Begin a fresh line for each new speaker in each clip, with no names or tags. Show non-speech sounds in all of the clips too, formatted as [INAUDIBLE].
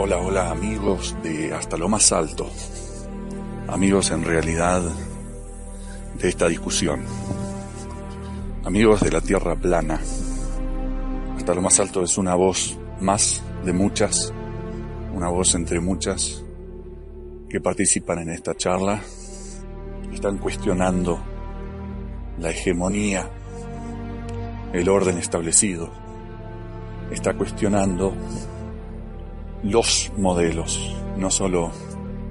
Hola, hola amigos de hasta lo más alto, amigos en realidad de esta discusión, amigos de la tierra plana. Hasta lo más alto es una voz más de muchas, una voz entre muchas que participan en esta charla, están cuestionando la hegemonía, el orden establecido, está cuestionando los modelos, no solo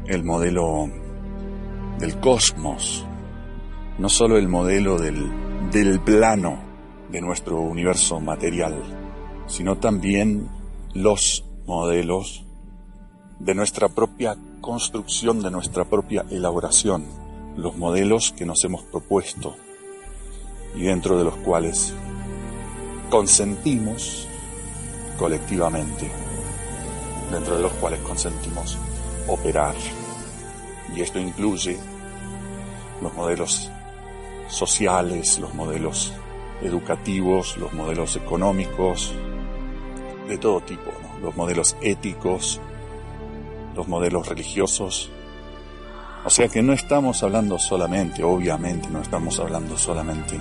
el modelo del cosmos, no solo el modelo del, del plano de nuestro universo material, sino también los modelos de nuestra propia construcción, de nuestra propia elaboración, los modelos que nos hemos propuesto y dentro de los cuales consentimos colectivamente dentro de los cuales consentimos operar. Y esto incluye los modelos sociales, los modelos educativos, los modelos económicos, de todo tipo, los modelos éticos, los modelos religiosos. O sea que no estamos hablando solamente, obviamente, no estamos hablando solamente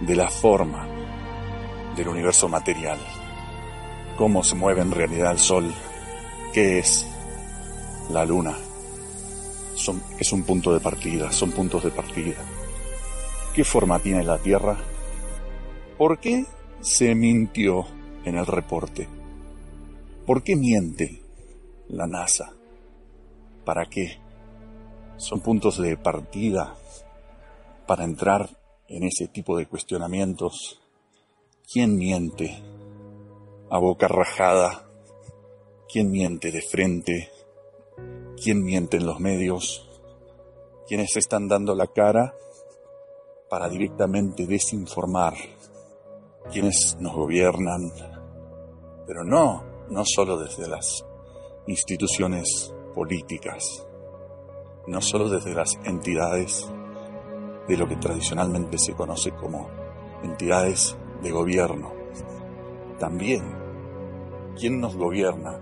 de la forma del universo material, cómo se mueve en realidad el Sol, qué es la Luna. Son, es un punto de partida, son puntos de partida. ¿Qué forma tiene la Tierra? ¿Por qué se mintió en el reporte? ¿Por qué miente la NASA? ¿Para qué? Son puntos de partida para entrar en ese tipo de cuestionamientos. ¿Quién miente? A boca rajada, quién miente de frente, quién miente en los medios, quienes están dando la cara para directamente desinformar, quienes nos gobiernan, pero no, no solo desde las instituciones políticas, no solo desde las entidades de lo que tradicionalmente se conoce como entidades de gobierno, también quién nos gobierna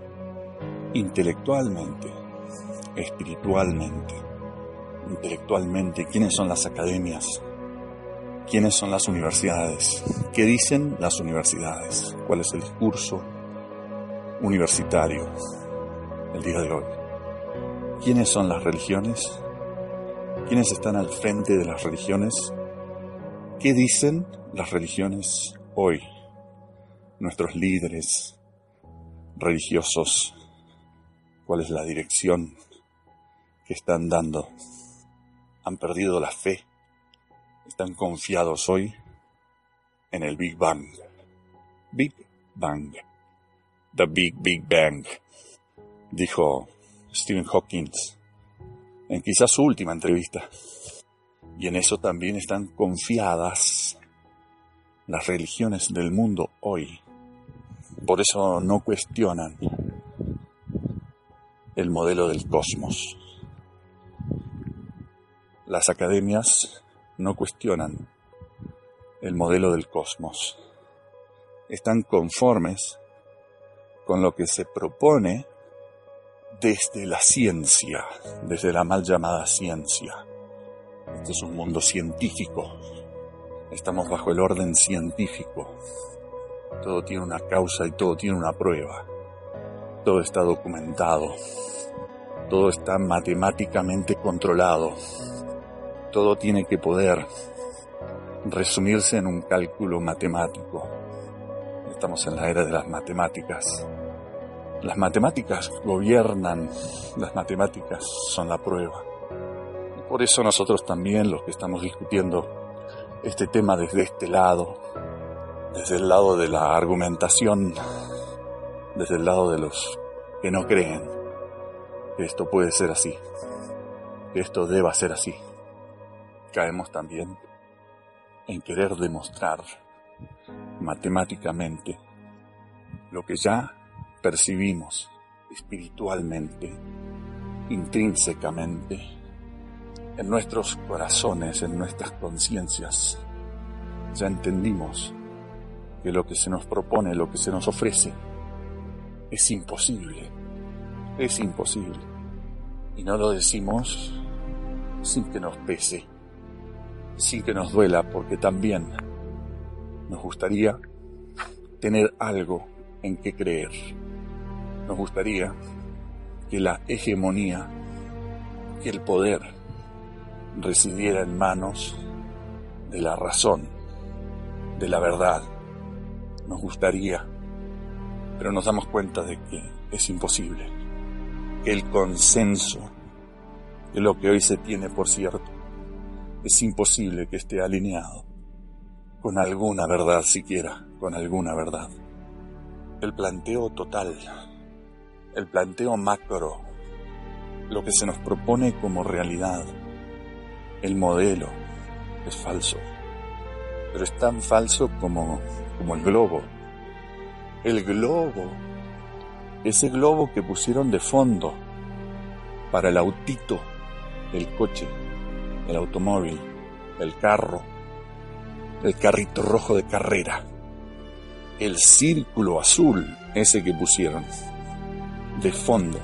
intelectualmente, espiritualmente, intelectualmente, quiénes son las academias, quiénes son las universidades, qué dicen las universidades, cuál es el discurso universitario el día de hoy, quiénes son las religiones, quiénes están al frente de las religiones, qué dicen las religiones hoy, nuestros líderes, religiosos, cuál es la dirección que están dando. Han perdido la fe, están confiados hoy en el Big Bang. Big Bang. The Big Big Bang, dijo Stephen Hawking en quizás su última entrevista. Y en eso también están confiadas las religiones del mundo hoy. Por eso no cuestionan el modelo del cosmos. Las academias no cuestionan el modelo del cosmos. Están conformes con lo que se propone desde la ciencia, desde la mal llamada ciencia. Este es un mundo científico. Estamos bajo el orden científico. Todo tiene una causa y todo tiene una prueba. Todo está documentado. Todo está matemáticamente controlado. Todo tiene que poder resumirse en un cálculo matemático. Estamos en la era de las matemáticas. Las matemáticas gobiernan, las matemáticas son la prueba. Por eso nosotros también, los que estamos discutiendo este tema desde este lado, desde el lado de la argumentación, desde el lado de los que no creen que esto puede ser así, que esto deba ser así. Caemos también en querer demostrar matemáticamente lo que ya percibimos espiritualmente, intrínsecamente, en nuestros corazones, en nuestras conciencias. Ya entendimos que lo que se nos propone, lo que se nos ofrece, es imposible, es imposible. Y no lo decimos sin que nos pese, sin que nos duela, porque también nos gustaría tener algo en que creer. Nos gustaría que la hegemonía, que el poder residiera en manos de la razón, de la verdad. Nos gustaría, pero nos damos cuenta de que es imposible, el consenso de lo que hoy se tiene por cierto, es imposible que esté alineado con alguna verdad siquiera, con alguna verdad. El planteo total, el planteo macro, lo que se nos propone como realidad, el modelo, es falso. Pero es tan falso como, como el globo. El globo, ese globo que pusieron de fondo para el autito, el coche, el automóvil, el carro, el carrito rojo de carrera, el círculo azul, ese que pusieron de fondo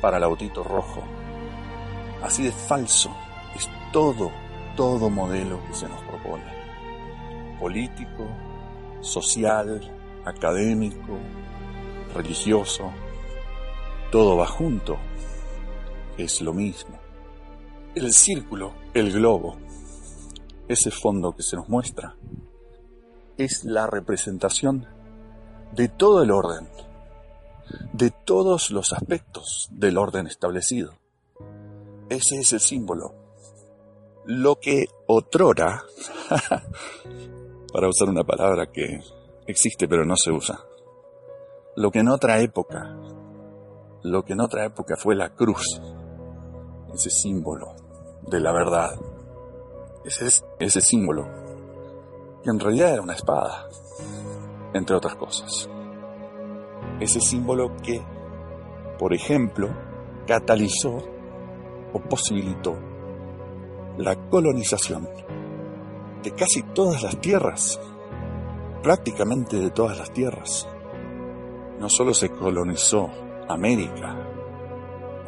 para el autito rojo. Así de falso es todo, todo modelo que se nos propone. Político, social, académico, religioso, todo va junto. Es lo mismo. El círculo, el globo, ese fondo que se nos muestra, es la representación de todo el orden, de todos los aspectos del orden establecido. Ese es el símbolo. Lo que otrora, [LAUGHS] para usar una palabra que existe pero no se usa, lo que en otra época, lo que en otra época fue la cruz, ese símbolo de la verdad, ese, símbolo, que en realidad era una espada, entre otras cosas. Ese símbolo que, por ejemplo, catalizó o posibilitó la colonización de casi todas las tierras, prácticamente de todas las tierras. No solo se colonizó América,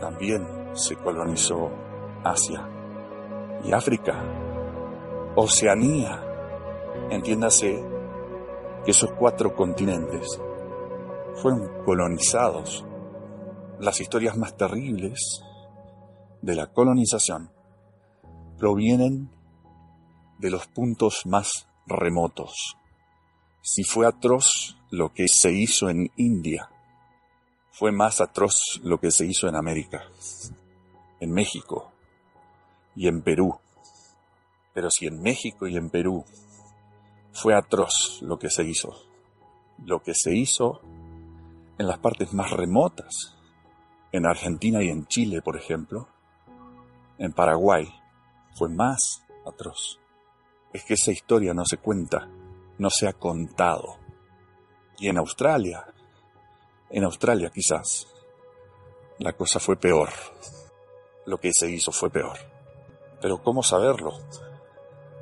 también se colonizó Asia y África, Oceanía, entiéndase que esos cuatro continentes fueron colonizados. Las historias más terribles de la colonización provienen de los puntos más remotos. Si fue atroz lo que se hizo en India, fue más atroz lo que se hizo en América, en México y en Perú. Pero si en México y en Perú fue atroz lo que se hizo, lo que se hizo en las partes más remotas, en Argentina y en Chile, por ejemplo, en Paraguay fue más atroz. Es que esa historia no se cuenta, no se ha contado. Y en Australia, en Australia quizás, la cosa fue peor. Lo que se hizo fue peor. Pero ¿cómo saberlo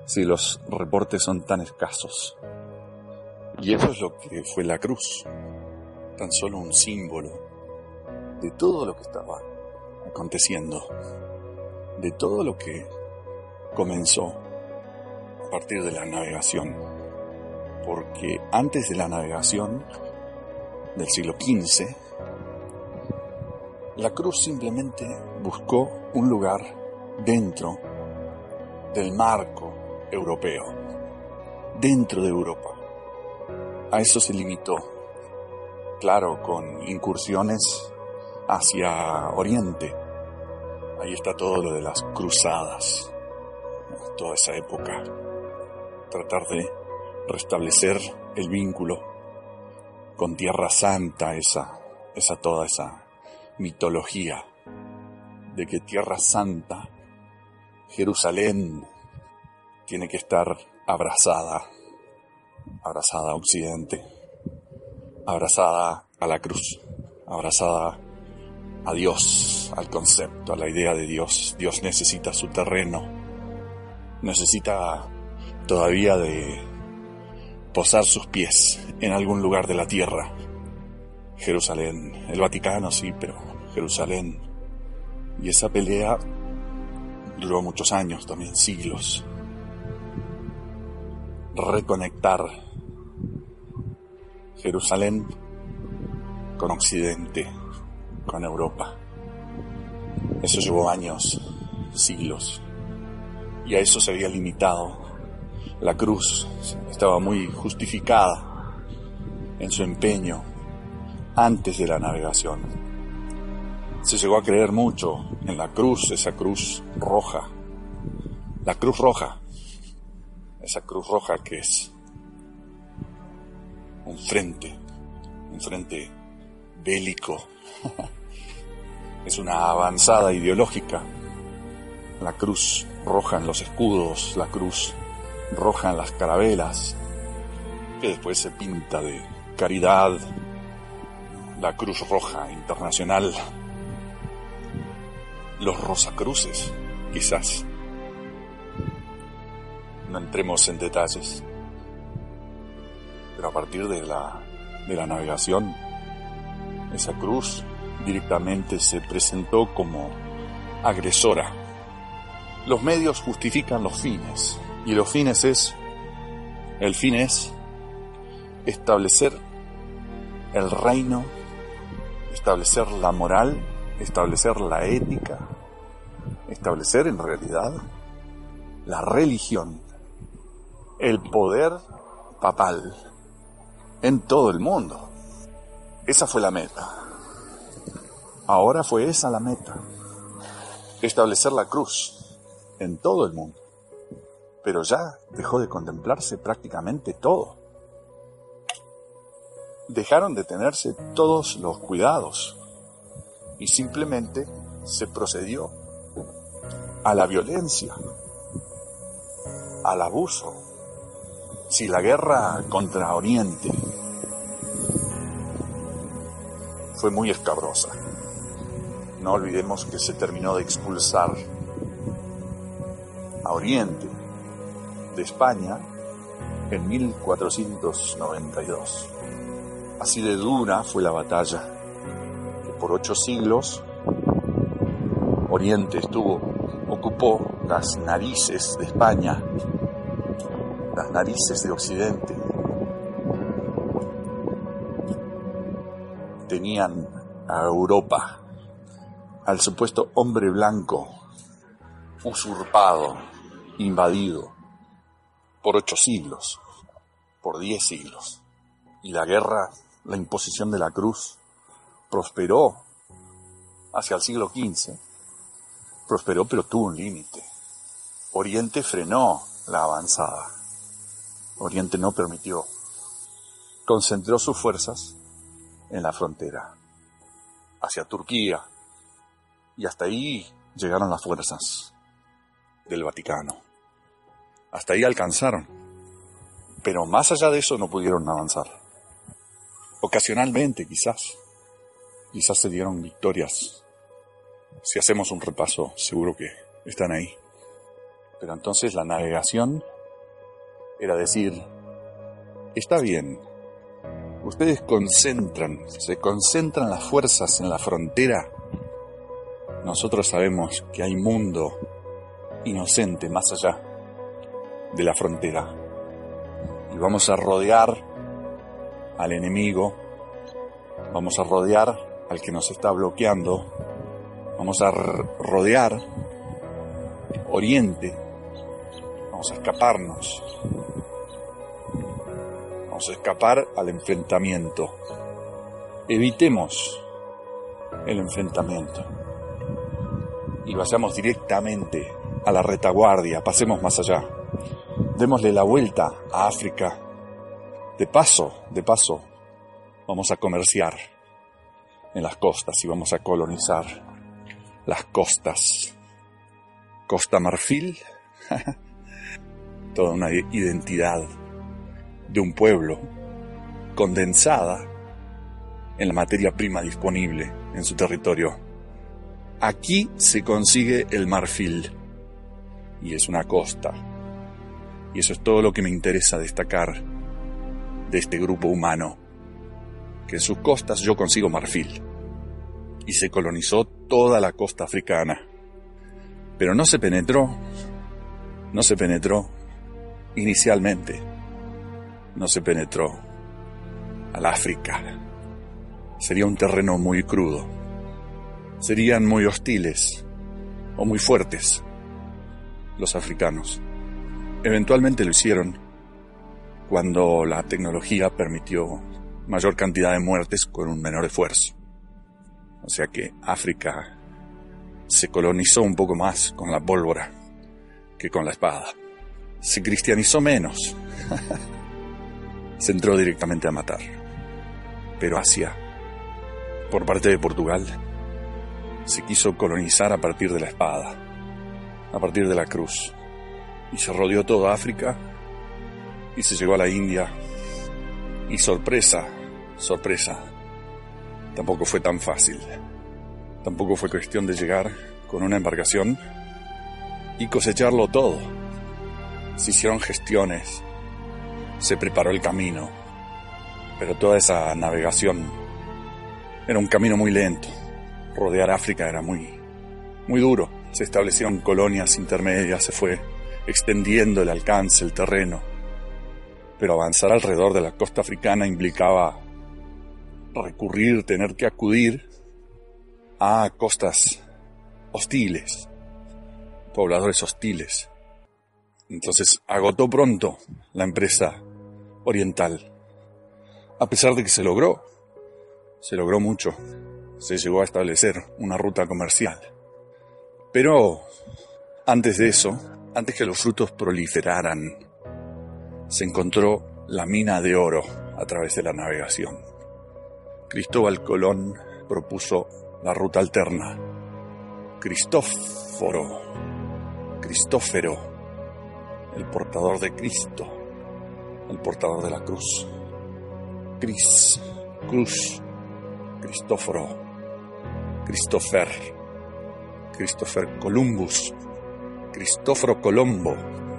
si los reportes son tan escasos? Y eso es lo que fue la cruz, tan solo un símbolo de todo lo que estaba aconteciendo de todo lo que comenzó partir de la navegación. Porque antes de la navegación del siglo XV, la cruz simplemente buscó un lugar dentro del marco europeo, dentro de Europa. A eso se limitó, claro, con incursiones hacia Oriente, Ahí está todo lo de las cruzadas, toda esa época. Tratar de restablecer el vínculo con Tierra Santa, esa, esa toda esa mitología de que Tierra Santa, Jerusalén, tiene que estar abrazada, abrazada a Occidente, abrazada a la cruz, abrazada a Dios, al concepto, a la idea de Dios. Dios necesita su terreno, necesita todavía de posar sus pies en algún lugar de la tierra. Jerusalén. El Vaticano sí, pero Jerusalén. Y esa pelea duró muchos años, también siglos. Reconectar Jerusalén con Occidente, con Europa. Eso llevó años, siglos. Y a eso se había limitado. La cruz estaba muy justificada en su empeño antes de la navegación. Se llegó a creer mucho en la cruz, esa cruz roja. La cruz roja. Esa cruz roja que es un frente, un frente bélico. [LAUGHS] es una avanzada ideológica. La cruz roja en los escudos, la cruz roja en las carabelas, que después se pinta de caridad, la Cruz Roja Internacional, los Rosacruces, quizás. No entremos en detalles, pero a partir de la, de la navegación, esa cruz directamente se presentó como agresora. Los medios justifican los fines, y los fines es, el fin es establecer el reino establecer la moral, establecer la ética, establecer en realidad la religión, el poder papal en todo el mundo. Esa fue la meta. Ahora fue esa la meta. Establecer la cruz en todo el mundo. Pero ya dejó de contemplarse prácticamente todo dejaron de tenerse todos los cuidados y simplemente se procedió a la violencia, al abuso. Si la guerra contra Oriente fue muy escabrosa, no olvidemos que se terminó de expulsar a Oriente de España en 1492. Así de dura fue la batalla, que por ocho siglos Oriente estuvo, ocupó las narices de España, las narices de Occidente. Tenían a Europa, al supuesto hombre blanco, usurpado, invadido, por ocho siglos, por diez siglos. Y la guerra la imposición de la cruz prosperó hacia el siglo XV, prosperó pero tuvo un límite. Oriente frenó la avanzada. Oriente no permitió. Concentró sus fuerzas en la frontera, hacia Turquía, y hasta ahí llegaron las fuerzas del Vaticano. Hasta ahí alcanzaron. Pero más allá de eso no pudieron avanzar. Ocasionalmente, quizás. Quizás se dieron victorias. Si hacemos un repaso, seguro que están ahí. Pero entonces la navegación era decir, está bien, ustedes concentran, se concentran las fuerzas en la frontera. Nosotros sabemos que hay mundo inocente más allá de la frontera. Y vamos a rodear al enemigo, vamos a rodear al que nos está bloqueando, vamos a rodear Oriente, vamos a escaparnos, vamos a escapar al enfrentamiento. Evitemos el enfrentamiento y vayamos directamente a la retaguardia, pasemos más allá. Démosle la vuelta a África, de paso, de paso, vamos a comerciar en las costas y vamos a colonizar las costas. Costa Marfil, [LAUGHS] toda una identidad de un pueblo condensada en la materia prima disponible en su territorio. Aquí se consigue el marfil y es una costa. Y eso es todo lo que me interesa destacar de este grupo humano que en sus costas yo consigo marfil. Y se colonizó toda la costa africana. Pero no se penetró, no se penetró inicialmente, no se penetró al África. Sería un terreno muy crudo. Serían muy hostiles o muy fuertes los africanos. Eventualmente lo hicieron cuando la tecnología permitió mayor cantidad de muertes con un menor esfuerzo. O sea que África se colonizó un poco más con la pólvora que con la espada. Se cristianizó menos. [LAUGHS] se entró directamente a matar. Pero Asia, por parte de Portugal, se quiso colonizar a partir de la espada, a partir de la cruz. Y se rodeó toda África y se llegó a la India. Y sorpresa, sorpresa, tampoco fue tan fácil. Tampoco fue cuestión de llegar con una embarcación y cosecharlo todo. Se hicieron gestiones, se preparó el camino, pero toda esa navegación era un camino muy lento. Rodear África era muy, muy duro. Se establecieron colonias intermedias, se fue extendiendo el alcance, el terreno. Pero avanzar alrededor de la costa africana implicaba recurrir, tener que acudir a costas hostiles, pobladores hostiles. Entonces agotó pronto la empresa oriental, a pesar de que se logró, se logró mucho, se llegó a establecer una ruta comercial. Pero antes de eso, antes que los frutos proliferaran, se encontró la mina de oro a través de la navegación. Cristóbal Colón propuso la ruta alterna. Cristóforo, Cristófero, el portador de Cristo, el portador de la cruz. Cris, cruz, Cristóforo, Christopher, Christopher Columbus, Cristóforo Colombo,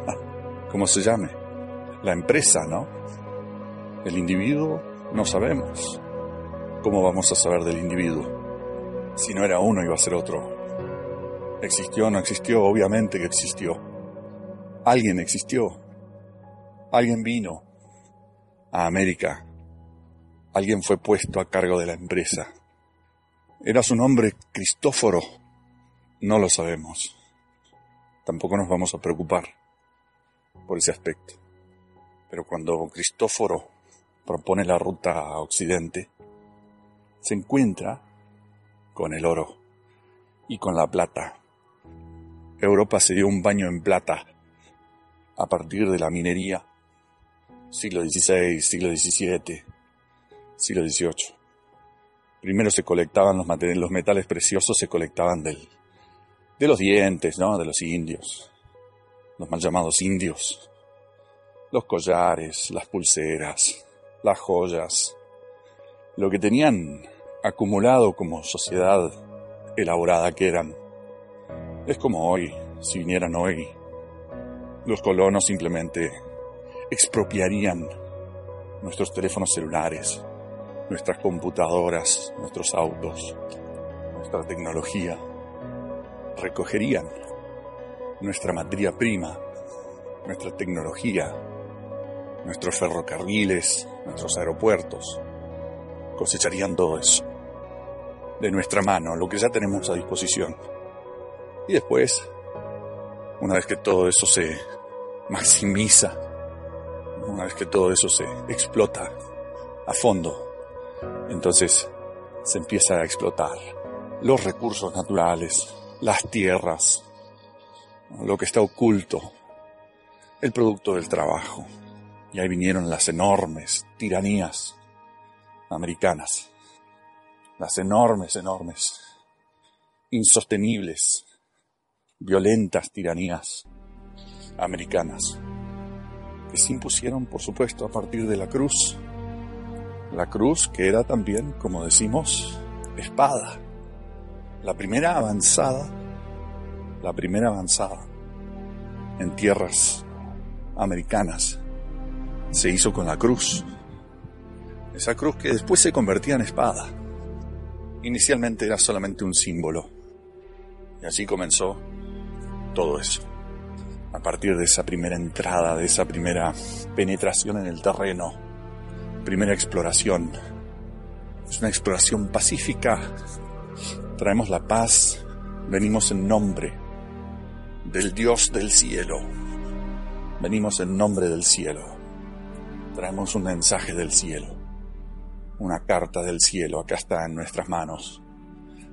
ah, como se llame. La empresa, ¿no? El individuo, no sabemos. ¿Cómo vamos a saber del individuo? Si no era uno, iba a ser otro. ¿Existió o no existió? Obviamente que existió. Alguien existió. Alguien vino a América. Alguien fue puesto a cargo de la empresa. ¿Era su nombre Cristóforo? No lo sabemos. Tampoco nos vamos a preocupar por ese aspecto. Pero cuando Cristóforo propone la ruta a Occidente, se encuentra con el oro y con la plata. Europa se dio un baño en plata a partir de la minería, siglo XVI, siglo XVII, siglo XVIII. Primero se colectaban los, los metales preciosos, se colectaban del, de los dientes, ¿no? De los indios, los mal llamados indios, los collares, las pulseras, las joyas, lo que tenían acumulado como sociedad elaborada que eran. Es como hoy, si vinieran hoy, los colonos simplemente expropiarían nuestros teléfonos celulares, nuestras computadoras, nuestros autos, nuestra tecnología. Recogerían nuestra materia prima, nuestra tecnología, nuestros ferrocarriles, nuestros aeropuertos. Cosecharían todo eso de nuestra mano, lo que ya tenemos a disposición. Y después, una vez que todo eso se maximiza, una vez que todo eso se explota a fondo, entonces se empieza a explotar los recursos naturales, las tierras, lo que está oculto, el producto del trabajo. Y ahí vinieron las enormes tiranías americanas las enormes, enormes, insostenibles, violentas tiranías americanas, que se impusieron, por supuesto, a partir de la cruz. La cruz que era también, como decimos, espada. La primera avanzada, la primera avanzada en tierras americanas se hizo con la cruz. Esa cruz que después se convertía en espada. Inicialmente era solamente un símbolo. Y así comenzó todo eso. A partir de esa primera entrada, de esa primera penetración en el terreno, primera exploración. Es una exploración pacífica. Traemos la paz, venimos en nombre del Dios del cielo. Venimos en nombre del cielo. Traemos un mensaje del cielo. Una carta del cielo. Acá está en nuestras manos.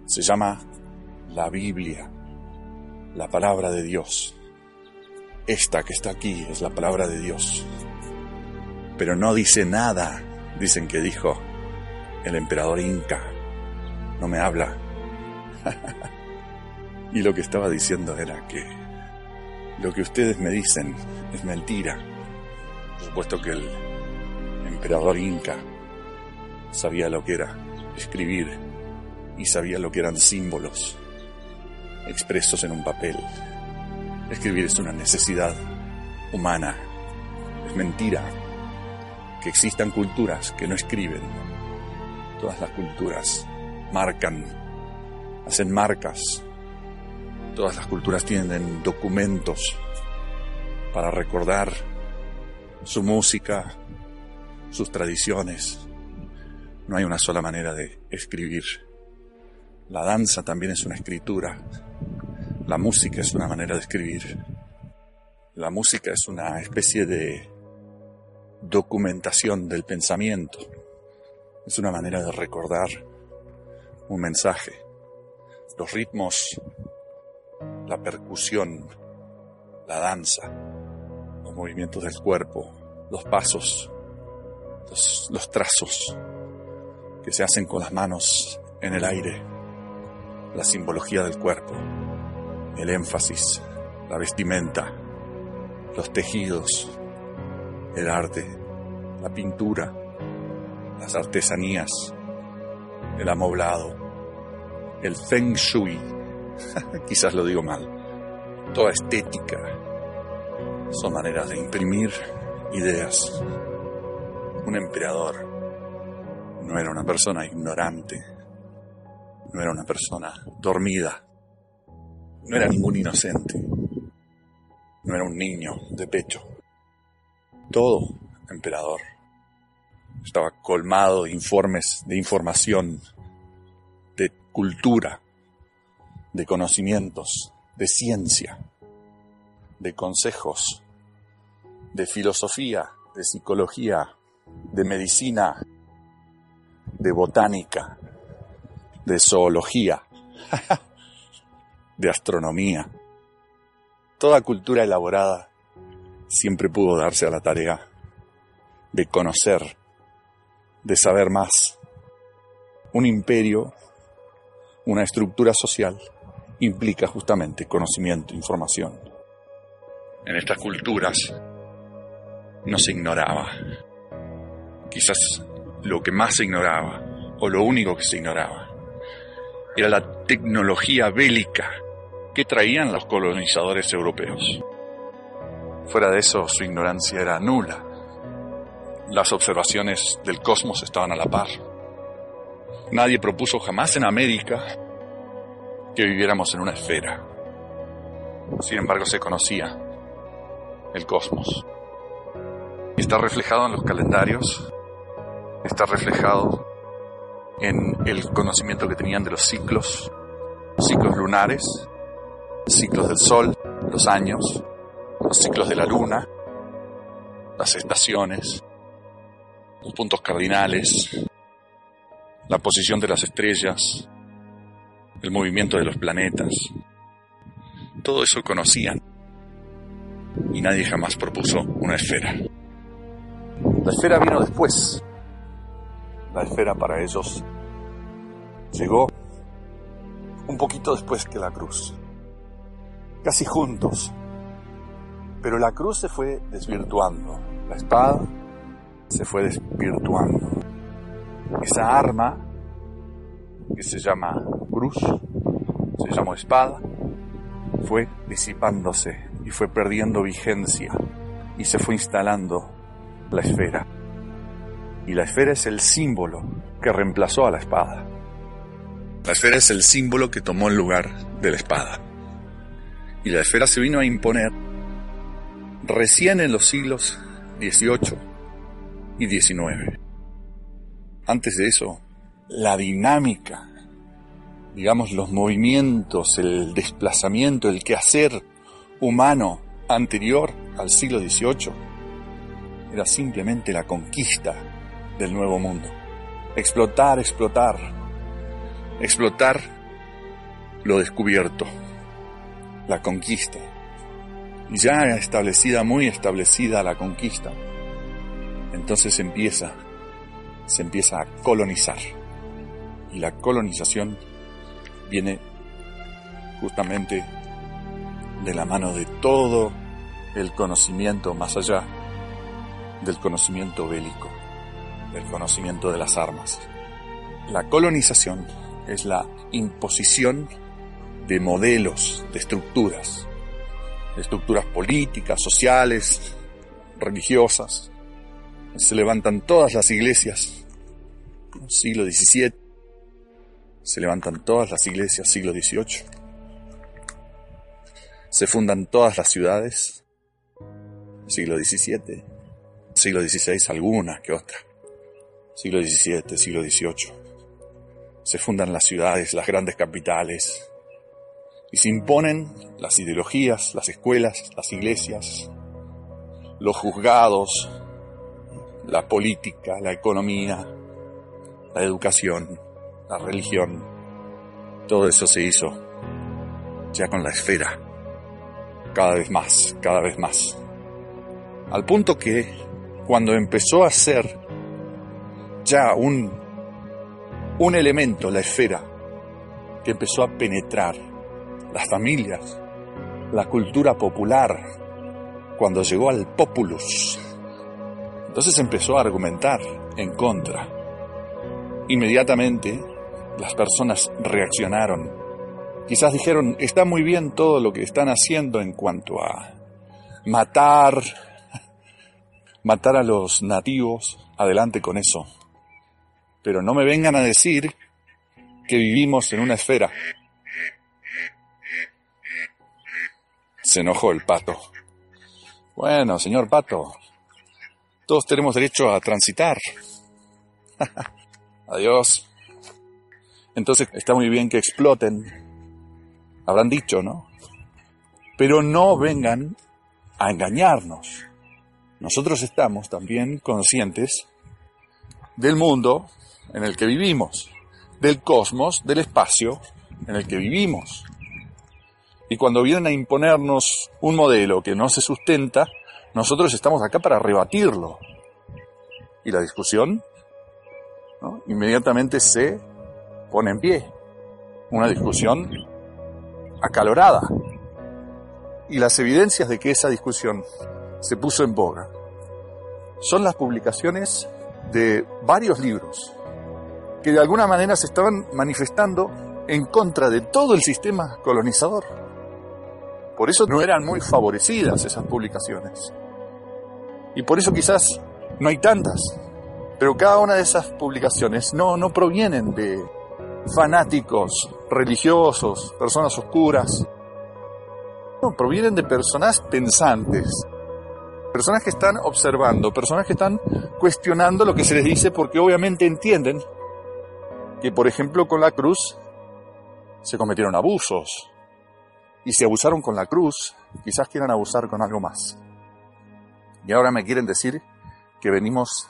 Se llama la Biblia. La palabra de Dios. Esta que está aquí es la palabra de Dios. Pero no dice nada. Dicen que dijo el emperador Inca. No me habla. [LAUGHS] y lo que estaba diciendo era que lo que ustedes me dicen es mentira. Por supuesto que el emperador Inca sabía lo que era escribir y sabía lo que eran símbolos expresos en un papel. Escribir es una necesidad humana. Es mentira que existan culturas que no escriben. Todas las culturas marcan, hacen marcas, Todas las culturas tienen documentos para recordar su música, sus tradiciones. No hay una sola manera de escribir. La danza también es una escritura. La música es una manera de escribir. La música es una especie de documentación del pensamiento. Es una manera de recordar un mensaje. Los ritmos la percusión, la danza, los movimientos del cuerpo, los pasos, los, trazos que se hacen con las manos en el aire, la simbología del cuerpo, el énfasis, la vestimenta, los tejidos, el arte, la pintura, las artesanías, el amoblado, el feng shui, [LAUGHS] quizás lo digo mal, toda estética, son maneras de imprimir ideas. Un emperador no era una persona ignorante, no era una persona dormida, no era ningún inocente, no era un niño de pecho. Todo emperador estaba colmado de informes, de información, cultura, de conocimientos, de ciencia, de consejos, de filosofía, de psicología, de medicina, de botánica, de zoología, [LAUGHS] de astronomía. Toda cultura elaborada siempre pudo darse a la tarea de conocer, de saber más. Un imperio, una estructura social, implica justamente conocimiento, información. En estas culturas no se ignoraba. Quizás lo que más se ignoraba, o lo único que se ignoraba, era la tecnología bélica que traían los colonizadores europeos. Fuera de eso, su ignorancia era nula. Las observaciones del cosmos estaban a la par. Nadie propuso jamás en América que viviéramos en una esfera. Sin embargo, se conocía el cosmos. Está reflejado en los calendarios, está reflejado en el conocimiento que tenían de los ciclos, ciclos lunares, ciclos del sol, los años, los ciclos de la luna, las estaciones, los puntos cardinales, la posición de las estrellas, el movimiento de los planetas. Todo eso conocían y nadie jamás propuso una esfera. La esfera vino después. La esfera para ellos llegó un poquito después que la cruz, casi juntos. Pero la cruz se fue desvirtuando, la espada se fue desvirtuando. Esa arma que se llama cruz, se llamó espada, fue disipándose y fue perdiendo vigencia y se fue instalando la esfera. Y la esfera es el símbolo que reemplazó a la espada. La esfera es el símbolo que tomó el lugar de la espada. Y la esfera se vino a imponer recién en los siglos XVIII y XIX. Antes de eso, la dinámica, digamos los movimientos, el desplazamiento, el quehacer humano anterior al siglo XVIII era simplemente la conquista del nuevo mundo. Explotar, explotar, explotar lo descubierto, la conquista. Y ya establecida, muy establecida la conquista, entonces empieza, se empieza a colonizar. Y la colonización viene justamente de la mano de todo el conocimiento más allá del conocimiento bélico, del conocimiento de las armas. La colonización es la imposición de modelos, de estructuras, de estructuras políticas, sociales, religiosas. Se levantan todas las iglesias, siglo XVII, se levantan todas las iglesias, siglo XVIII. Se fundan todas las ciudades, siglo XVII, siglo XVI algunas que otras, siglo XVII, siglo XVIII. Se fundan las ciudades, las grandes capitales, y se imponen las ideologías, las escuelas, las iglesias, los juzgados, la política, la economía, la educación, la religión. Todo eso se hizo ya con la esfera, cada vez más, cada vez más. Al punto que cuando empezó a ser ya un, un elemento, la esfera, que empezó a penetrar las familias, la cultura popular, cuando llegó al populus, entonces empezó a argumentar en contra. Inmediatamente las personas reaccionaron. Quizás dijeron, está muy bien todo lo que están haciendo en cuanto a matar, [LAUGHS] matar a los nativos, adelante con eso. Pero no me vengan a decir que vivimos en una esfera. Se enojó el pato. Bueno, señor pato, todos tenemos derecho a transitar. [LAUGHS] Adiós. Entonces está muy bien que exploten. Habrán dicho, ¿no? Pero no vengan a engañarnos. Nosotros estamos también conscientes del mundo en el que vivimos, del cosmos, del espacio en el que vivimos. Y cuando vienen a imponernos un modelo que no se sustenta, nosotros estamos acá para rebatirlo. Y la discusión inmediatamente se pone en pie. Una discusión acalorada. Y las evidencias de que esa discusión se puso en boga son las publicaciones de varios libros que de alguna manera se estaban manifestando en contra de todo el sistema colonizador. Por eso no eran muy favorecidas esas publicaciones. Y por eso quizás no hay tantas. Pero cada una de esas publicaciones no, no provienen de fanáticos religiosos, personas oscuras. No, provienen de personas pensantes, personas que están observando, personas que están cuestionando lo que se les dice porque obviamente entienden que, por ejemplo, con la cruz se cometieron abusos y si abusaron con la cruz, quizás quieran abusar con algo más. Y ahora me quieren decir que venimos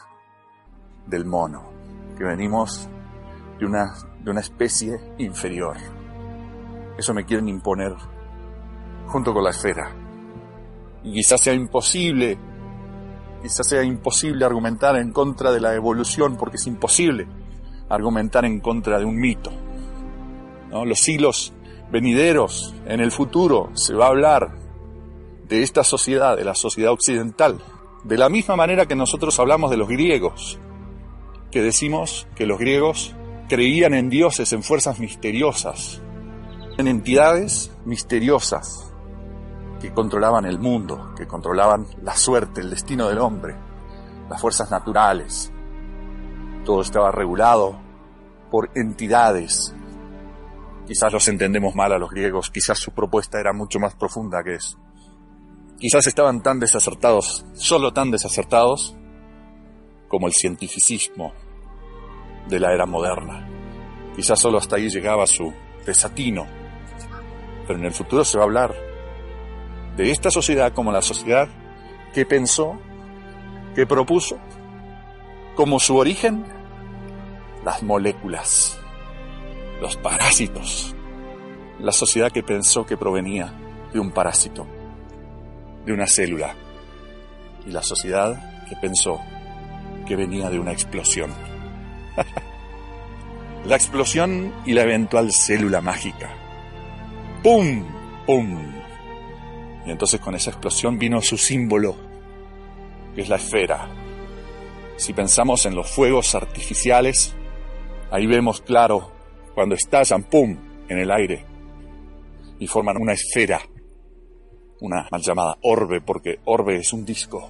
del mono, que venimos de una, de una especie inferior. Eso me quieren imponer junto con la esfera. Y quizás sea imposible, quizás sea imposible argumentar en contra de la evolución, porque es imposible argumentar en contra de un mito. ¿no? Los siglos venideros, en el futuro, se va a hablar de esta sociedad, de la sociedad occidental, de la misma manera que nosotros hablamos de los griegos, que decimos que los griegos creían en dioses, en fuerzas misteriosas, en entidades misteriosas que controlaban el mundo, que controlaban la suerte, el destino del hombre, las fuerzas naturales. Todo estaba regulado por entidades. Quizás los entendemos mal a los griegos, quizás su propuesta era mucho más profunda que eso. Quizás estaban tan desacertados, solo tan desacertados, como el cientificismo de la era moderna. Quizás solo hasta ahí llegaba su desatino. Pero en el futuro se va a hablar de esta sociedad como la sociedad que pensó, que propuso, como su origen, las moléculas, los parásitos. La sociedad que pensó que provenía de un parásito, de una célula. Y la sociedad que pensó que venía de una explosión. [LAUGHS] la explosión y la eventual célula mágica. ¡Pum! ¡Pum! Y entonces con esa explosión vino su símbolo, que es la esfera. Si pensamos en los fuegos artificiales, ahí vemos claro cuando estallan, ¡pum!, en el aire y forman una esfera, una mal llamada orbe, porque orbe es un disco,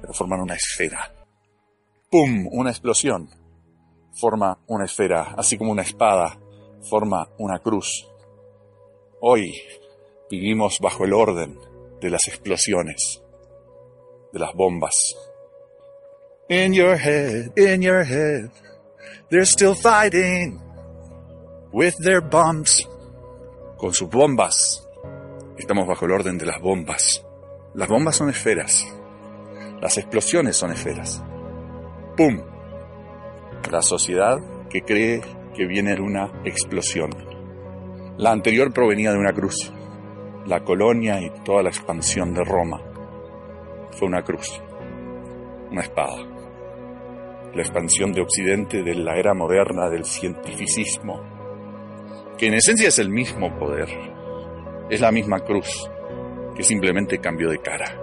pero forman una esfera. ¡Pum! Una explosión forma una esfera, así como una espada forma una cruz. Hoy vivimos bajo el orden de las explosiones, de las bombas. In your head, in your head, they're still fighting with their bombs. Con sus bombas. Estamos bajo el orden de las bombas. Las bombas son esferas. Las explosiones son esferas. ¡Pum! La sociedad que cree que viene una explosión. La anterior provenía de una cruz. La colonia y toda la expansión de Roma fue una cruz, una espada. La expansión de Occidente de la era moderna del cientificismo, que en esencia es el mismo poder, es la misma cruz, que simplemente cambió de cara,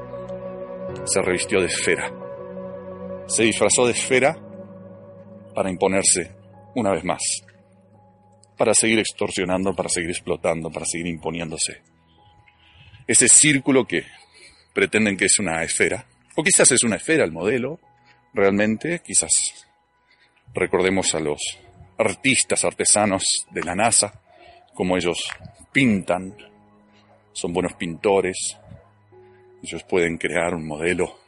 se revistió de esfera se disfrazó de esfera para imponerse una vez más, para seguir extorsionando, para seguir explotando, para seguir imponiéndose. Ese círculo que pretenden que es una esfera, o quizás es una esfera el modelo, realmente, quizás recordemos a los artistas, artesanos de la NASA, como ellos pintan, son buenos pintores, ellos pueden crear un modelo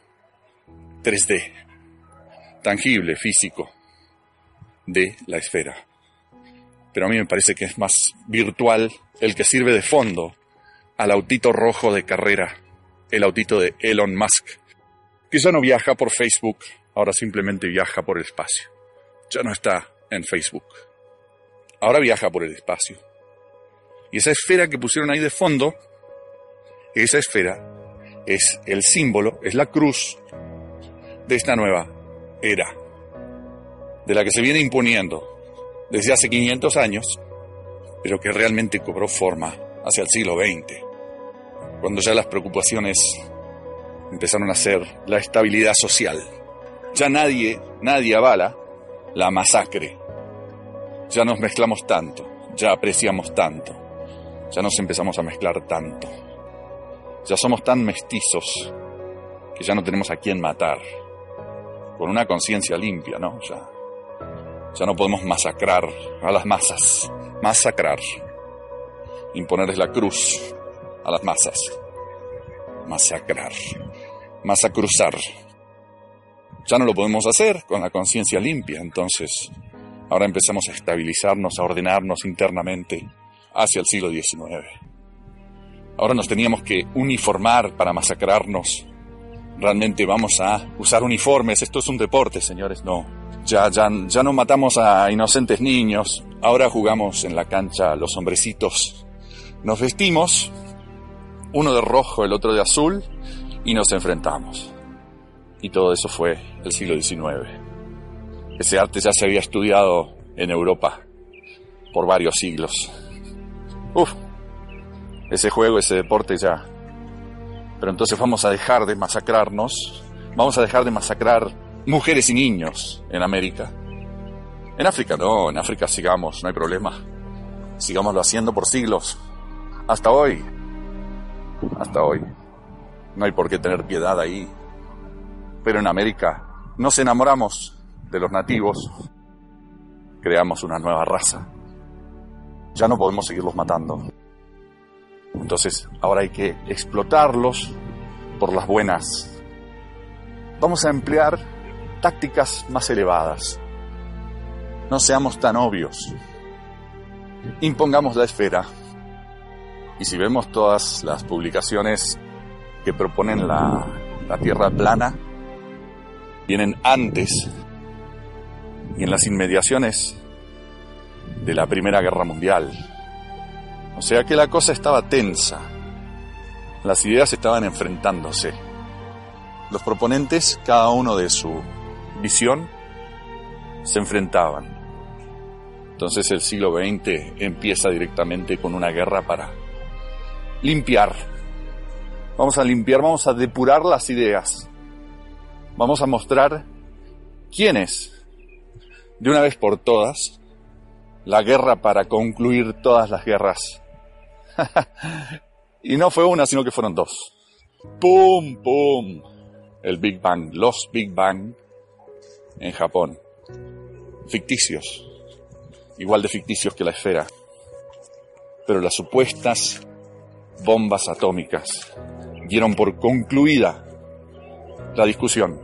3D tangible, físico, de la esfera. Pero a mí me parece que es más virtual el que sirve de fondo al autito rojo de carrera, el autito de Elon Musk, que ya no viaja por Facebook, ahora simplemente viaja por el espacio. Ya no está en Facebook. Ahora viaja por el espacio. Y esa esfera que pusieron ahí de fondo, esa esfera es el símbolo, es la cruz de esta nueva era, de la que se viene imponiendo desde hace 500 años, pero que realmente cobró forma hacia el siglo XX, cuando ya las preocupaciones empezaron a ser la estabilidad social. Ya nadie, nadie avala la masacre. Ya nos mezclamos tanto, ya apreciamos tanto, ya nos empezamos a mezclar tanto. Ya somos tan mestizos que ya no tenemos a quién matar con una conciencia limpia, ¿no? Ya, ya no podemos masacrar a las masas, masacrar, imponerles la cruz a las masas, masacrar, masacruzar. Ya no lo podemos hacer con la conciencia limpia, entonces ahora empezamos a estabilizarnos, a ordenarnos internamente hacia el siglo XIX. Ahora nos teníamos que uniformar para masacrarnos realmente vamos a usar uniformes, esto es un deporte, señores, no. Ya, ya, ya no matamos a inocentes niños, ahora jugamos en la cancha los hombrecitos. Nos vestimos, uno de rojo, el otro de azul, y nos enfrentamos. Y todo eso fue el siglo XIX. Ese arte ya se había estudiado en Europa por varios siglos. Uf, ese juego, ese deporte ya pero entonces vamos a dejar de masacrarnos, vamos a dejar de masacrar mujeres y niños en América. En África no, en África sigamos, no hay problema. Sigámoslo haciendo por siglos. Hasta hoy. Hasta hoy. No hay por qué tener piedad ahí. Pero en América nos enamoramos de los nativos, creamos una nueva raza. Ya no podemos seguirlos matando. Entonces, ahora hay que explotarlos por las buenas. Vamos a emplear tácticas más elevadas. No seamos tan obvios. Impongamos la esfera. Y si vemos todas las publicaciones que proponen la, la Tierra plana, vienen antes y en las inmediaciones de la Primera Guerra Mundial. O sea que la cosa estaba tensa. Las ideas estaban enfrentándose. Los proponentes, cada uno de su visión, se enfrentaban. Entonces el siglo XX empieza directamente con una guerra para limpiar. Vamos a limpiar, vamos a depurar las ideas. Vamos a mostrar quiénes, de una vez por todas, la guerra para concluir todas las guerras. [LAUGHS] y no fue una, sino que fueron dos. ¡Pum! ¡Pum! El Big Bang, los Big Bang en Japón. Ficticios. Igual de ficticios que la esfera. Pero las supuestas bombas atómicas dieron por concluida la discusión.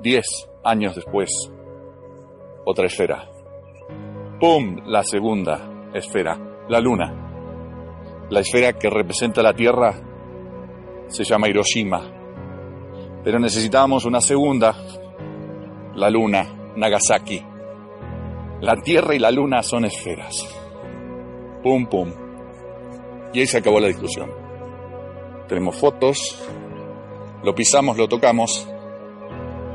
Diez años después, otra esfera. ¡Pum! La segunda esfera, la luna. La esfera que representa la Tierra se llama Hiroshima. Pero necesitábamos una segunda, la luna, Nagasaki. La Tierra y la luna son esferas. ¡Pum, pum! Y ahí se acabó la discusión. Tenemos fotos, lo pisamos, lo tocamos.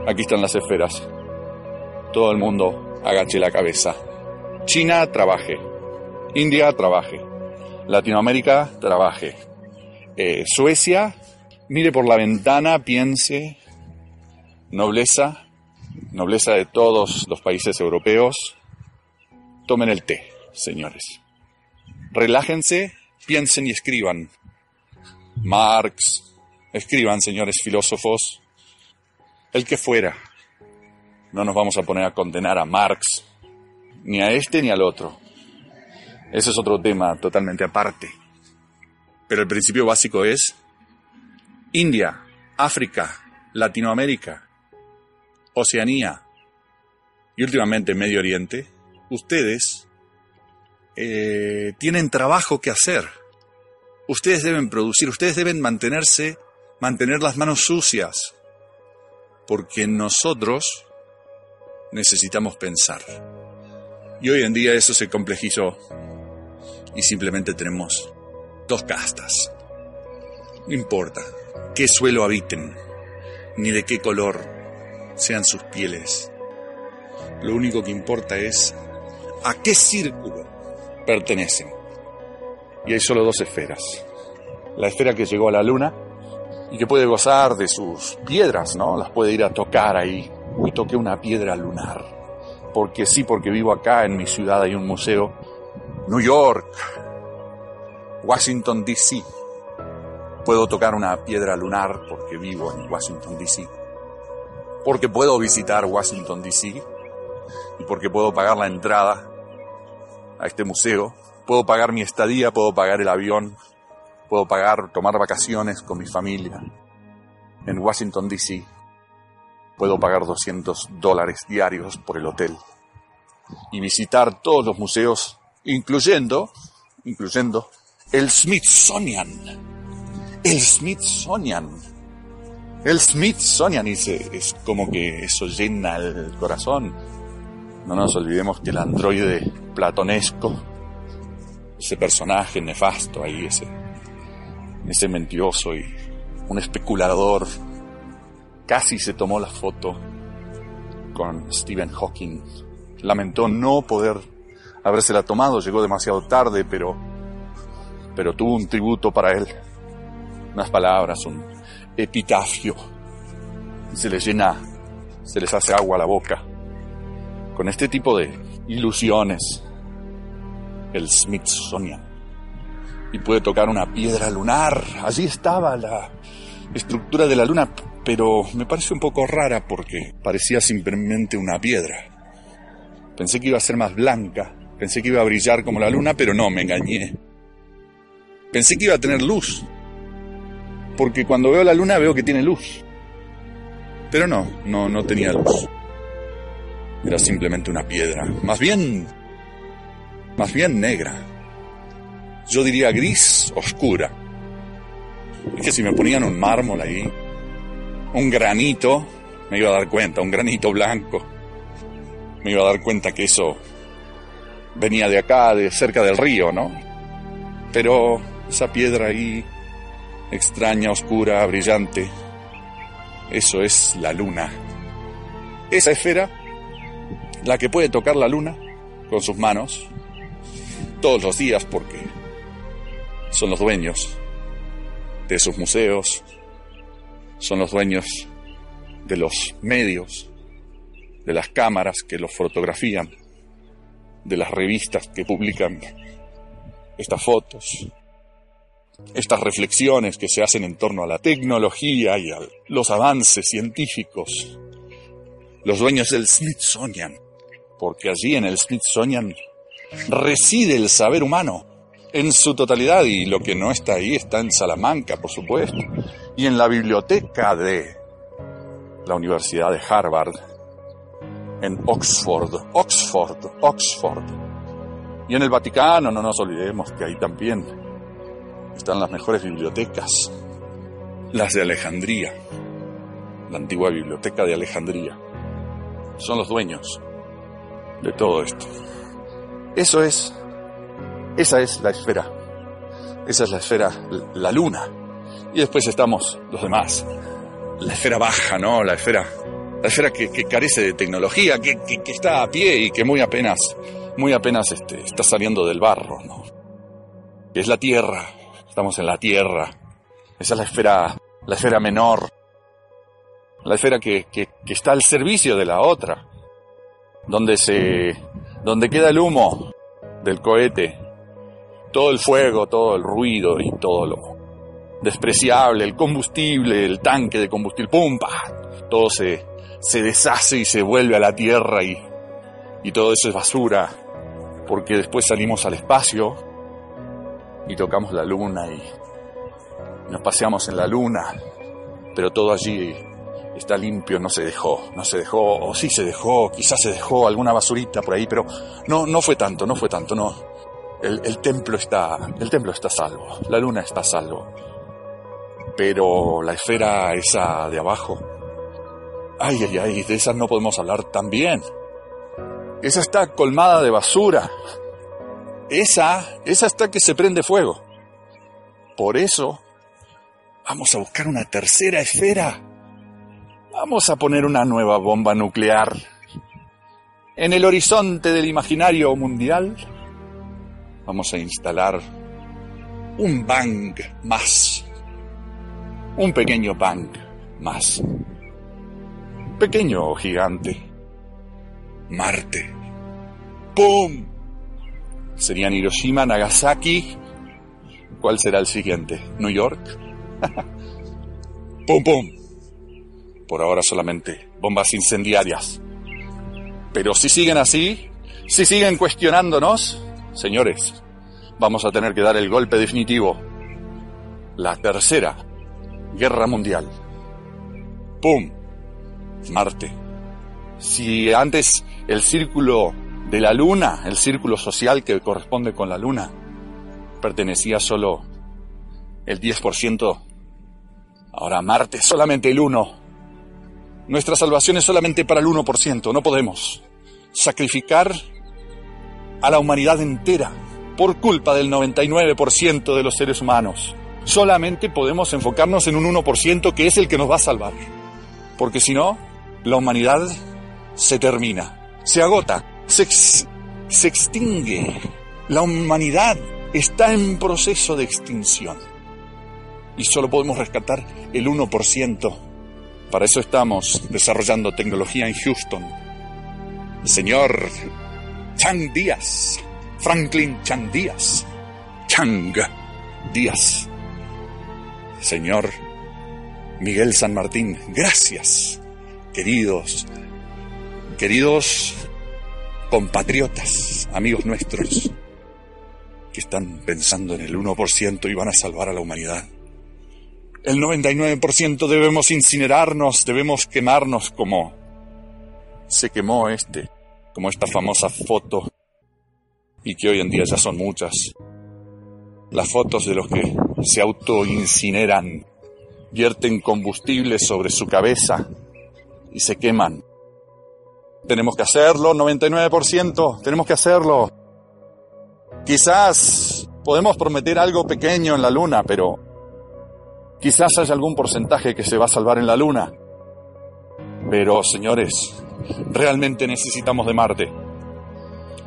Aquí están las esferas. Todo el mundo agache la cabeza. China trabaje, India trabaje, Latinoamérica trabaje, eh, Suecia mire por la ventana, piense, nobleza, nobleza de todos los países europeos, tomen el té, señores. Relájense, piensen y escriban. Marx, escriban, señores filósofos, el que fuera. No nos vamos a poner a condenar a Marx, ni a este ni al otro. Ese es otro tema totalmente aparte. Pero el principio básico es India, África, Latinoamérica, Oceanía y últimamente Medio Oriente, ustedes eh, tienen trabajo que hacer. Ustedes deben producir, ustedes deben mantenerse, mantener las manos sucias, porque nosotros necesitamos pensar. Y hoy en día eso se complejizó y simplemente tenemos dos castas. No importa qué suelo habiten, ni de qué color sean sus pieles. Lo único que importa es a qué círculo pertenecen. Y hay solo dos esferas. La esfera que llegó a la luna y que puede gozar de sus piedras, ¿no? Las puede ir a tocar ahí. Y toqué una piedra lunar porque sí, porque vivo acá, en mi ciudad hay un museo, New York, Washington, D.C. Puedo tocar una piedra lunar porque vivo en Washington, D.C. Porque puedo visitar Washington, D.C. Y porque puedo pagar la entrada a este museo. Puedo pagar mi estadía, puedo pagar el avión, puedo pagar, tomar vacaciones con mi familia en Washington, D.C puedo pagar 200 dólares diarios por el hotel y visitar todos los museos, incluyendo, incluyendo el Smithsonian. El Smithsonian. El Smithsonian, y es como que eso llena el corazón. No nos olvidemos que el androide platonesco, ese personaje nefasto ahí, ese, ese mentiroso y un especulador Casi se tomó la foto con Stephen Hawking. Lamentó no poder habérsela tomado, llegó demasiado tarde, pero, pero tuvo un tributo para él. Unas palabras, un epitafio. Se les llena, se les hace agua a la boca. Con este tipo de ilusiones, el Smithsonian. Y puede tocar una piedra lunar. Allí estaba la estructura de la luna pero me parece un poco rara porque parecía simplemente una piedra. Pensé que iba a ser más blanca, pensé que iba a brillar como la luna, pero no, me engañé. Pensé que iba a tener luz, porque cuando veo la luna veo que tiene luz. Pero no, no, no tenía luz. Era simplemente una piedra, más bien, más bien negra. Yo diría gris oscura. Es que si me ponían un mármol ahí, un granito, me iba a dar cuenta, un granito blanco, me iba a dar cuenta que eso venía de acá, de cerca del río, ¿no? Pero esa piedra ahí, extraña, oscura, brillante, eso es la luna. Esa esfera, la que puede tocar la luna con sus manos, todos los días porque son los dueños de sus museos, son los dueños de los medios, de las cámaras que los fotografían, de las revistas que publican estas fotos, estas reflexiones que se hacen en torno a la tecnología y a los avances científicos, los dueños del Smithsonian, porque allí en el Smithsonian reside el saber humano en su totalidad y lo que no está ahí está en Salamanca, por supuesto, y en la biblioteca de la Universidad de Harvard, en Oxford, Oxford, Oxford. Y en el Vaticano, no nos olvidemos que ahí también están las mejores bibliotecas, las de Alejandría, la antigua biblioteca de Alejandría. Son los dueños de todo esto. Eso es, esa es la esfera, esa es la esfera, la luna. Y después estamos los demás, la esfera baja, ¿no? La esfera, la esfera que, carece de tecnología, que, está a pie y que muy apenas, muy apenas este, está saliendo del barro, es la tierra, estamos en la Tierra. Esa es la esfera, la esfera menor, la esfera que, que, está al servicio de la otra, donde se, donde queda el humo del cohete, todo el fuego, todo el ruido y todo lo despreciable, el combustible, el tanque de combustible, ¡pumpa! Todo se, se deshace y se vuelve a la Tierra y, y todo eso es basura, porque después salimos al espacio y tocamos la luna y nos paseamos en la luna, pero todo allí está limpio, no se dejó, no se dejó, o sí se dejó, quizás se dejó alguna basurita por ahí, pero no, no fue tanto, no fue tanto, no. El, el templo está, el templo está salvo, la luna está salvo. Pero la esfera esa de abajo, ay, ay, ay, de esas no podemos hablar también. Esa está colmada de basura, esa, esa está que se prende fuego. Por eso, vamos a buscar una tercera esfera. Vamos a poner una nueva bomba nuclear. En el horizonte del imaginario mundial, vamos a instalar un bang más. Un pequeño bang más. Pequeño o gigante. Marte. ¡Pum! Serían Hiroshima, Nagasaki. ¿Cuál será el siguiente? ¿New York? ¡Pum, pum! Por ahora solamente bombas incendiarias. Pero si siguen así, si siguen cuestionándonos, señores, vamos a tener que dar el golpe definitivo. La tercera guerra mundial. ¡Pum! Marte. Si antes el círculo de la luna, el círculo social que corresponde con la luna, pertenecía solo el 10%. Ahora Marte solamente el 1%. Nuestra salvación es solamente para el 1%. No podemos sacrificar a la humanidad entera por culpa del 99% de los seres humanos. Solamente podemos enfocarnos en un 1% que es el que nos va a salvar. Porque si no, la humanidad se termina, se agota se, extingue. La humanidad está en proceso de extinción. Y solo podemos rescatar el 1%. Para eso estamos desarrollando tecnología en Houston. Señor Chang Díaz, Franklin Chang Díaz, Chang Díaz, señor Miguel San Martín, gracias, queridos, queridos compatriotas, amigos nuestros, que están pensando en el 1% y van a salvar a la humanidad. El 99% debemos incinerarnos, debemos quemarnos como se quemó este, como esta famosa foto, y que hoy en día ya son muchas, las fotos de los que se autoincineran, vierten combustible sobre su cabeza y se queman. Tenemos que hacerlo, 99%, tenemos que hacerlo. Quizás podemos prometer algo pequeño en la luna, pero quizás haya algún porcentaje que se va a salvar en la luna. Pero, señores, realmente necesitamos de Marte.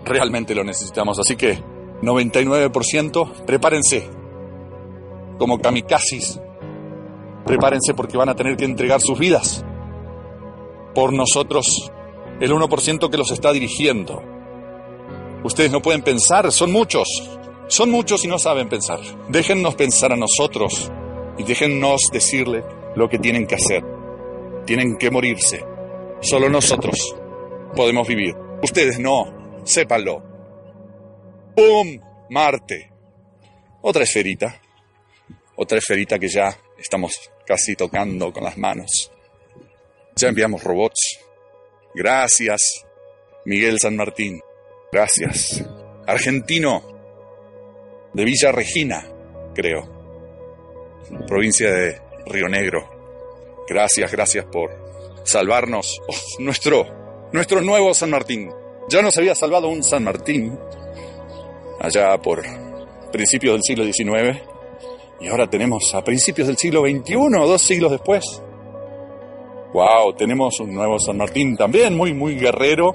Realmente lo necesitamos. Así que 99%, prepárense. Como kamikazes. Prepárense porque van a tener que entregar sus vidas por nosotros, el 1% que los está dirigiendo. Ustedes no pueden pensar, son muchos. Son muchos y no saben pensar. Déjennos pensar a nosotros y déjennos decirle lo que tienen que hacer. Tienen que morirse. Solo nosotros podemos vivir. Ustedes no, sépanlo. ¡Pum! Marte. Otra esferita. Otra esferita que ya estamos casi tocando con las manos. Ya enviamos robots. Gracias, Miguel San Martín. Gracias. Argentino de Villa Regina, creo. Provincia de Río Negro. Gracias, gracias por salvarnos. Oh, nuestro, nuestro nuevo San Martín. Ya nos había salvado un San Martín allá por principios del siglo XIX, y ahora tenemos a principios del siglo XXI, dos siglos después. ¡Wow! Tenemos un nuevo San Martín también, muy, muy guerrero.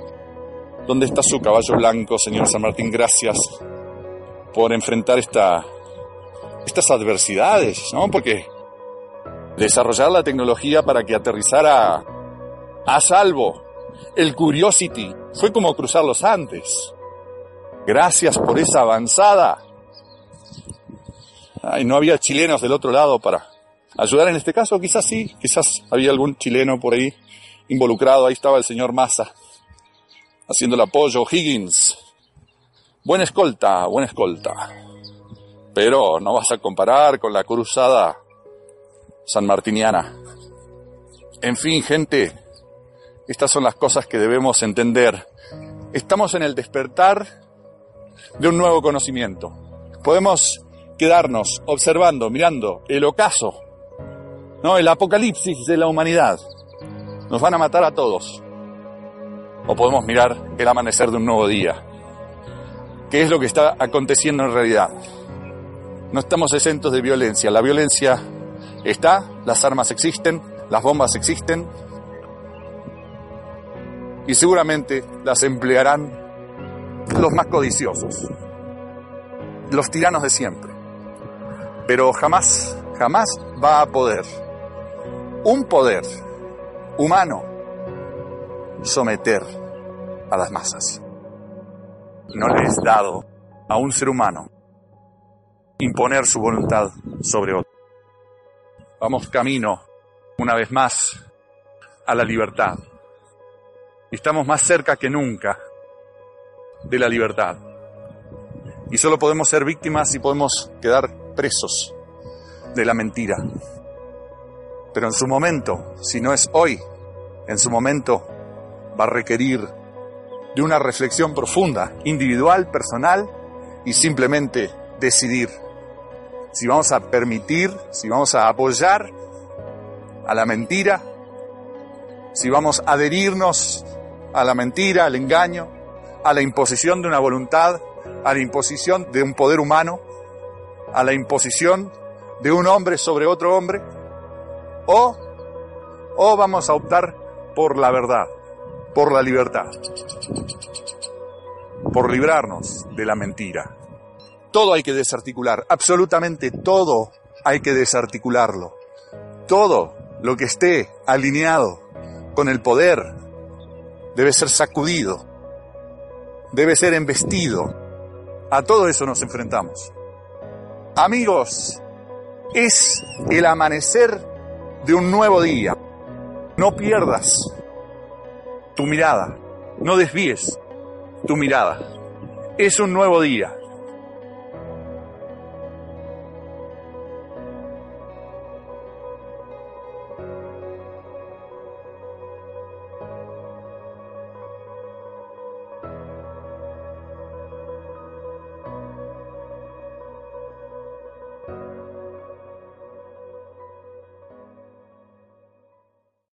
¿Dónde está su caballo blanco, señor San Martín? Gracias por enfrentar esta, estas adversidades, ¿no? Porque desarrollar la tecnología para que aterrizara a salvo el Curiosity fue como cruzar los Andes. Gracias por esa avanzada. Ay, no había chilenos del otro lado para ayudar en este caso, quizás sí, quizás había algún chileno por ahí involucrado. Ahí estaba el señor Massa haciendo el apoyo. Higgins, buena escolta, buena escolta. Pero no vas a comparar con la cruzada sanmartiniana. En fin, gente, estas son las cosas que debemos entender. Estamos en el despertar de un nuevo conocimiento. Podemos quedarnos observando, mirando el ocaso, ¿no? el apocalipsis de la humanidad. Nos van a matar a todos. O podemos mirar el amanecer de un nuevo día. ¿Qué es lo que está aconteciendo en realidad? No estamos exentos de violencia. La violencia está, las armas existen, las bombas existen y seguramente las emplearán los más codiciosos, los tiranos de siempre. Pero jamás, jamás va a poder un poder humano someter a las masas. No le es dado a un ser humano imponer su voluntad sobre otro. Vamos camino, una vez más, a la libertad. Estamos más cerca que nunca de la libertad. Y solo podemos ser víctimas y podemos quedar presos de la mentira. Pero en su momento, si no es hoy, en su momento va a requerir de una reflexión profunda, individual, personal, y simplemente decidir si vamos a permitir, si vamos a apoyar a la mentira, si vamos a adherirnos a la mentira, al engaño, a la imposición de una voluntad, a la imposición de un poder humano, a la imposición de un hombre sobre otro hombre, o, o vamos a optar por la verdad, por la libertad, por librarnos de la mentira. Todo hay que desarticular, absolutamente todo hay que desarticularlo. Todo lo que esté alineado con el poder debe ser sacudido, debe ser embestido. A todo eso nos enfrentamos. Amigos, es el amanecer de un nuevo día. No pierdas tu mirada, no desvíes tu mirada. Es un nuevo día